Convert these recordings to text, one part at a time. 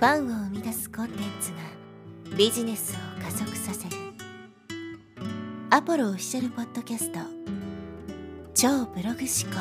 ファンを生み出すコンテンツがビジネスを加速させる。アポロオフィシャルポッドキャスト。超ブログ思考。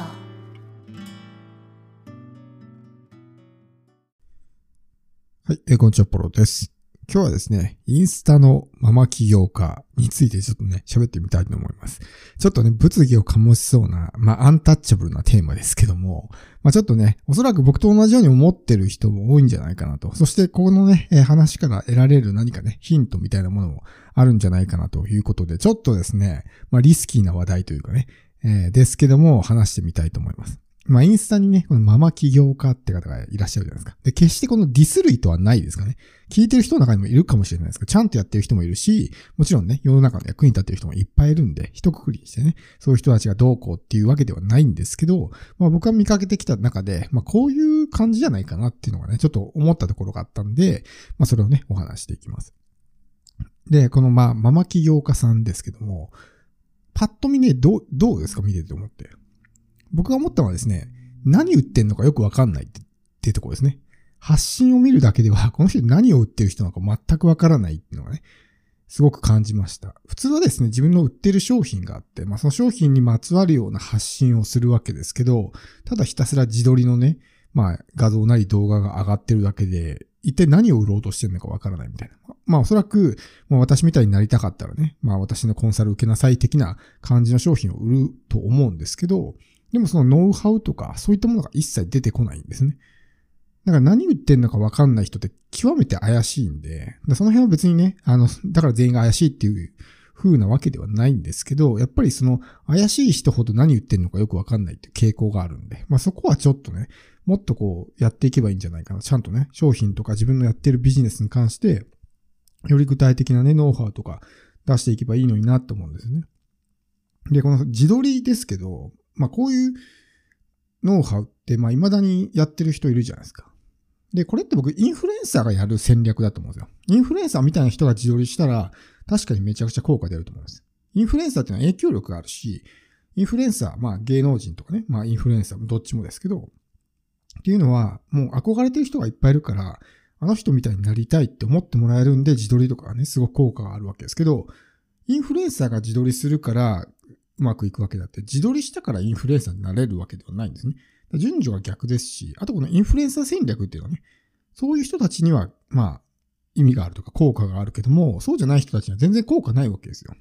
はい、えー、こんにちは、ポロです。今日はですね、インスタのママ起業家についてちょっとね、喋ってみたいと思います。ちょっとね、物議を醸しそうな、まあ、アンタッチャブルなテーマですけども、まあ、ちょっとね、おそらく僕と同じように思ってる人も多いんじゃないかなと。そして、ここのね、話から得られる何かね、ヒントみたいなものもあるんじゃないかなということで、ちょっとですね、まあ、リスキーな話題というかね、えー、ですけども、話してみたいと思います。まあ、インスタにね、このママ起業家って方がいらっしゃるじゃないですか。で、決してこのディス類とはないですかね。聞いてる人の中にもいるかもしれないですけど、ちゃんとやってる人もいるし、もちろんね、世の中の役に立ってる人もいっぱいいるんで、一括りにしてね、そういう人たちがどうこうっていうわけではないんですけど、まあ僕が見かけてきた中で、まあこういう感じじゃないかなっていうのがね、ちょっと思ったところがあったんで、まあそれをね、お話していきます。で、このまあ、ママ起業家さんですけども、パッと見ね、どう、どうですか？見てて思って。僕が思ったのはですね、何売ってんのかよくわかんないってってとこですね。発信を見るだけでは、この人何を売ってる人なのか全くわからないっていうのがね、すごく感じました。普通はですね、自分の売ってる商品があって、まあその商品にまつわるような発信をするわけですけど、ただひたすら自撮りのね、まあ画像なり動画が上がってるだけで、一体何を売ろうとしてるのかわからないみたいな。まあおそらく、もう私みたいになりたかったらね、まあ私のコンサル受けなさい的な感じの商品を売ると思うんですけど、でもそのノウハウとかそういったものが一切出てこないんですね。だから何言ってんのかわかんない人って極めて怪しいんで、その辺は別にね、あの、だから全員が怪しいっていう風なわけではないんですけど、やっぱりその怪しい人ほど何言ってんのかよくわかんないっていう傾向があるんで、まあそこはちょっとね、もっとこうやっていけばいいんじゃないかな。ちゃんとね、商品とか自分のやってるビジネスに関して、より具体的なね、ノウハウとか出していけばいいのになと思うんですね。で、この自撮りですけど、まあこういうノウハウって、まあ未だにやってる人いるじゃないですか。で、これって僕、インフルエンサーがやる戦略だと思うんですよ。インフルエンサーみたいな人が自撮りしたら、確かにめちゃくちゃ効果出ると思います。インフルエンサーっていうのは影響力があるし、インフルエンサー、まあ芸能人とかね、まあインフルエンサーもどっちもですけど、っていうのは、もう憧れてる人がいっぱいいるから、あの人みたいになりたいって思ってもらえるんで、自撮りとかね、すごく効果があるわけですけど、インフルエンサーが自撮りするから、うまくいくわけだって、自撮りしたからインフルエンサーになれるわけではないんですね。順序が逆ですし、あとこのインフルエンサー戦略っていうのはね、そういう人たちには、まあ、意味があるとか効果があるけども、そうじゃない人たちには全然効果ないわけですよ。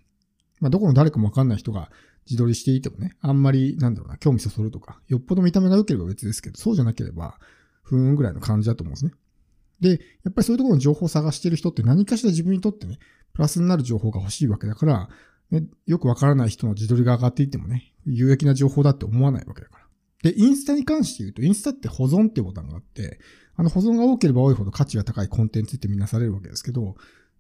まあ、どこの誰かもわかんない人が自撮りしていてもね、あんまり、なんだろうな、興味そそるとか、よっぽど見た目が良ければ別ですけど、そうじゃなければ、ふーんぐらいの感じだと思うんですね。で、やっぱりそういうところの情報を探してる人って何かしら自分にとってね、プラスになる情報が欲しいわけだから、ね、よくわからない人の自撮りが上がっていってもね、有益な情報だって思わないわけだから。で、インスタに関して言うと、インスタって保存ってボタンがあって、あの保存が多ければ多いほど価値が高いコンテンツってみなされるわけですけど、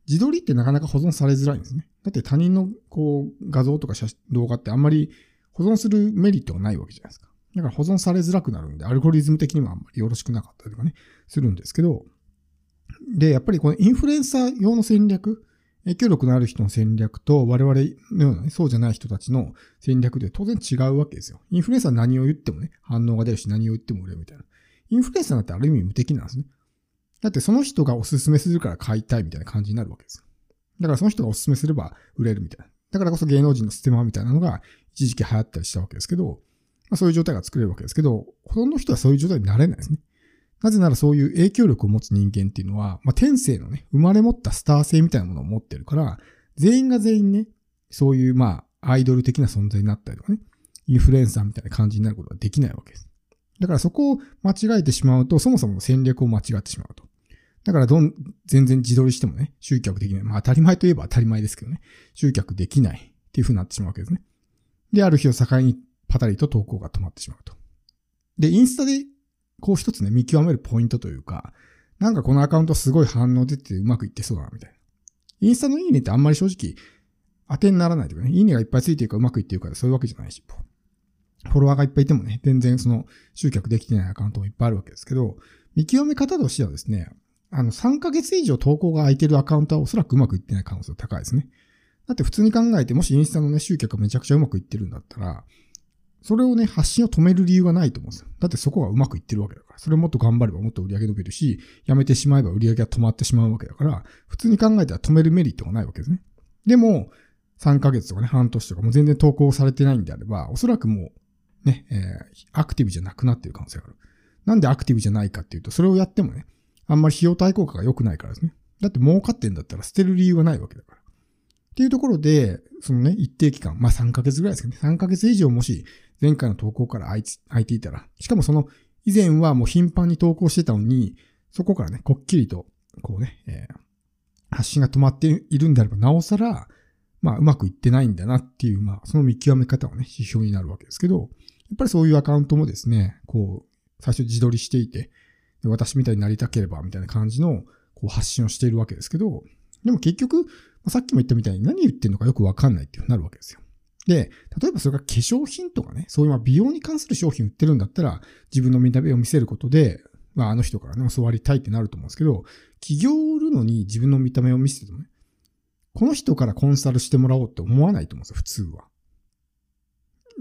自撮りってなかなか保存されづらいんですね。だって他人のこう画像とか写真動画ってあんまり保存するメリットがないわけじゃないですか。だから保存されづらくなるんで、アルゴリズム的にもあんまりよろしくなかったりとかね、するんですけど、で、やっぱりこのインフルエンサー用の戦略、影響力のある人の戦略と我々のようなね、そうじゃない人たちの戦略で当然違うわけですよ。インフルエンサー何を言ってもね、反応が出るし何を言っても売れるみたいな。インフルエンサーなんてある意味無敵なんですね。だってその人がおすすめするから買いたいみたいな感じになるわけですよ。だからその人がおすすめすれば売れるみたいな。だからこそ芸能人のステマみたいなのが一時期流行ったりしたわけですけど、まあ、そういう状態が作れるわけですけど、ほとんどの人はそういう状態になれないですね。なぜならそういう影響力を持つ人間っていうのは、まあ、天性のね、生まれ持ったスター性みたいなものを持ってるから、全員が全員ね、そういうまあ、アイドル的な存在になったりとかね、インフルエンサーみたいな感じになることができないわけです。だからそこを間違えてしまうと、そもそも戦略を間違ってしまうと。だからどん、全然自撮りしてもね、集客できない。まあ当たり前といえば当たり前ですけどね、集客できないっていう風になってしまうわけですね。で、ある日を境にパタリと投稿が止まってしまうと。で、インスタでこう一つね、見極めるポイントというか、なんかこのアカウントすごい反応出てうまくいってそうだな、みたいな。インスタのいいねってあんまり正直当てにならないというかね、いいねがいっぱいついてるかうまくいってるかそういうわけじゃないし、フォロワーがいっぱいいてもね、全然その集客できてないアカウントもいっぱいあるわけですけど、見極め方としてはですね、あの、3ヶ月以上投稿が空いてるアカウントはおそらくうまくいってない可能性が高いですね。だって普通に考えて、もしインスタのね、集客がめちゃくちゃうまくいってるんだったら、それをね、発信を止める理由がないと思うんですよ。だってそこがうまくいってるわけだから。それをもっと頑張ればもっと売り上げ伸びるし、やめてしまえば売り上げが止まってしまうわけだから、普通に考えたら止めるメリットがないわけですね。でも、3ヶ月とかね、半年とかも全然投稿されてないんであれば、おそらくもう、ね、えー、アクティブじゃなくなってる可能性がある。なんでアクティブじゃないかっていうと、それをやってもね、あんまり費用対効果が良くないからですね。だって儲かってんだったら捨てる理由はないわけだから。っていうところで、そのね、一定期間、まあ3ヶ月ぐらいですかね。3ヶ月以上もし前回の投稿から空いていたら、しかもその以前はもう頻繁に投稿してたのに、そこからね、こっきりと、こうね、えー、発信が止まっているんであれば、なおさら、まあ、うまくいってないんだなっていう、まあ、その見極め方はね、指標になるわけですけど、やっぱりそういうアカウントもですね、こう、最初自撮りしていて、私みたいになりたければ、みたいな感じの、こう、発信をしているわけですけど、でも結局、さっきも言ったみたいに何言ってんのかよくわかんないっていうなるわけですよ。で、例えばそれが化粧品とかね、そういう美容に関する商品売ってるんだったら、自分の見た目を見せることで、まああの人からね、教わりたいってなると思うんですけど、企業を売るのに自分の見た目を見せてもね、この人からコンサルしてもらおうって思わないと思うんですよ、普通は。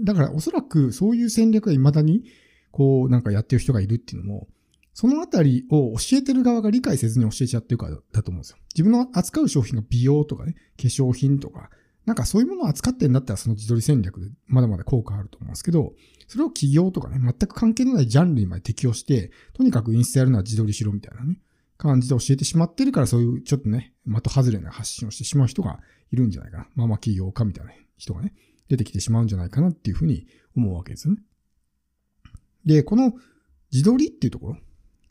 だからおそらくそういう戦略が未だに、こうなんかやってる人がいるっていうのも、そのあたりを教えてる側が理解せずに教えちゃってるからだと思うんですよ。自分の扱う商品が美容とかね、化粧品とか、なんかそういうものを扱ってるんだったらその自撮り戦略でまだまだ効果あると思うんですけど、それを企業とかね、全く関係のないジャンルにまで適用して、とにかくインスタやるのは自撮りしろみたいなね、感じで教えてしまってるからそういうちょっとね、的外れな発信をしてしまう人がいるんじゃないかな。まあまあ企業家みたいな人がね、出てきてしまうんじゃないかなっていうふうに思うわけですよね。で、この自撮りっていうところ、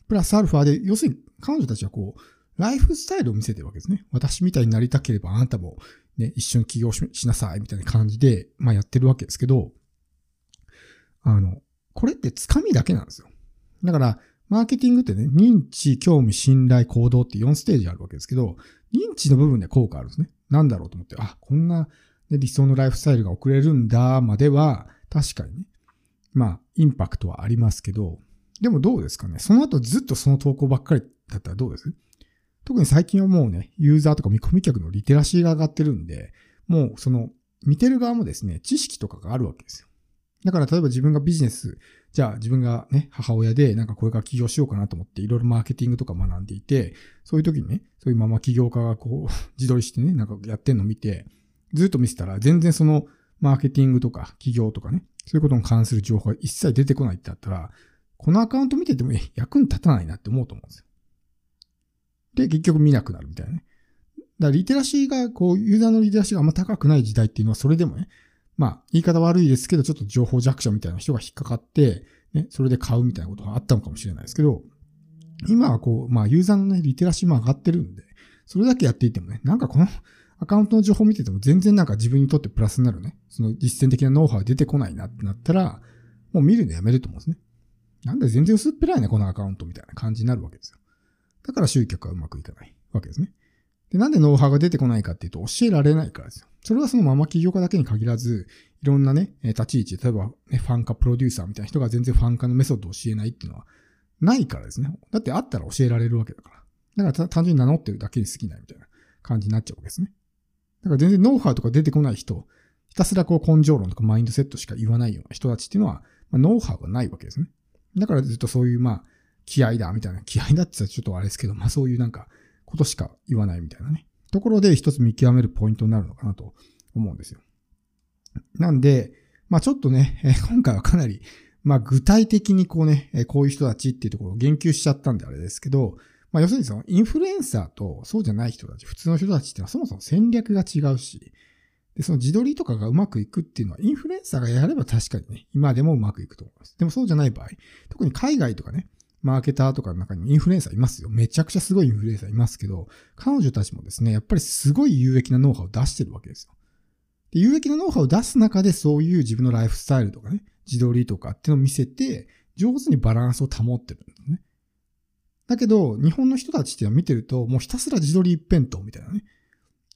プラスアルファで、要するに彼女たちはこう、ライフスタイルを見せてるわけですね。私みたいになりたければあなたもね、一緒に起業しなさいみたいな感じで、まあやってるわけですけど、あの、これってつかみだけなんですよ。だから、マーケティングってね、認知、興味、信頼、行動って4ステージあるわけですけど、認知の部分で効果あるんですね。なんだろうと思って、あ、こんな、ね、理想のライフスタイルが送れるんだ、までは、確かにね、まあ、インパクトはありますけど、でもどうですかねその後ずっとその投稿ばっかりだったらどうです？特に最近はもうね、ユーザーとか見込み客のリテラシーが上がってるんで、もうその見てる側もですね、知識とかがあるわけですよ。だから例えば自分がビジネス、じゃあ自分がね、母親でなんかこれから起業しようかなと思っていろいろマーケティングとか学んでいて、そういう時にね、そういうまま起業家がこう自撮りしてね、なんかやってんの見て、ずっと見せたら全然そのマーケティングとか起業とかね、そういうことに関する情報が一切出てこないってあったら、このアカウント見てても役に立たないなって思うと思うんですよ。で、結局見なくなるみたいなね。だからリテラシーが、こう、ユーザーのリテラシーがあんま高くない時代っていうのは、それでもね、まあ、言い方悪いですけど、ちょっと情報弱者みたいな人が引っかかって、ね、それで買うみたいなことがあったのかもしれないですけど、今はこう、まあ、ユーザーのね、リテラシーも上がってるんで、それだけやっていてもね、なんかこの アカウントの情報見てても全然なんか自分にとってプラスになるね、その実践的なノウハウ出てこないなってなったら、もう見るのやめると思うんですね。なんで全然薄っぺらいね、このアカウントみたいな感じになるわけですよ。だから集客はうまくいかないわけですね。で、なんでノウハウが出てこないかっていうと教えられないからですよ。それはそのまま起業家だけに限らず、いろんなね、立ち位置、例えば、ね、ファン化プロデューサーみたいな人が全然ファン化のメソッドを教えないっていうのはないからですね。だってあったら教えられるわけだから。だから単純に名乗ってるだけに好きないみたいな感じになっちゃうわけですね。だから全然ノウハウとか出てこない人、ひたすらこう根性論とかマインドセットしか言わないような人たちっていうのは、まあ、ノウハウがないわけですね。だからずっとそういうまあ、気合だみたいな、気合だって言ったらちょっとあれですけど、まあそういうなんか、ことしか言わないみたいなね。ところで一つ見極めるポイントになるのかなと思うんですよ。なんで、まあちょっとね、え今回はかなり、まあ具体的にこうね、えこういう人たちっていうところを言及しちゃったんであれですけど、まあ要するにそのインフルエンサーとそうじゃない人たち、普通の人たちっていうのはそもそも戦略が違うし、で、その自撮りとかがうまくいくっていうのは、インフルエンサーがやれば確かにね、今でもうまくいくと思います。でもそうじゃない場合、特に海外とかね、マーケターとかの中にもインフルエンサーいますよ。めちゃくちゃすごいインフルエンサーいますけど、彼女たちもですね、やっぱりすごい有益なノウハウを出してるわけですよ。で有益なノウハウを出す中でそういう自分のライフスタイルとかね、自撮りとかっていうのを見せて、上手にバランスを保ってるんですね。だけど、日本の人たちっていうのは見てると、もうひたすら自撮り一辺倒みたいなね。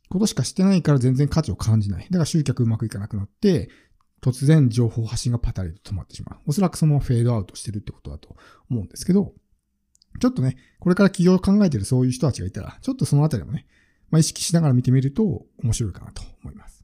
ことしかしてないから全然価値を感じない。だから集客うまくいかなくなって、突然情報発信がパタリと止まってしまう。おそらくそのフェードアウトしてるってことだと思うんですけど、ちょっとね、これから起業を考えてるそういう人たちがいたら、ちょっとそのあたりもね、まあ、意識しながら見てみると面白いかなと思います。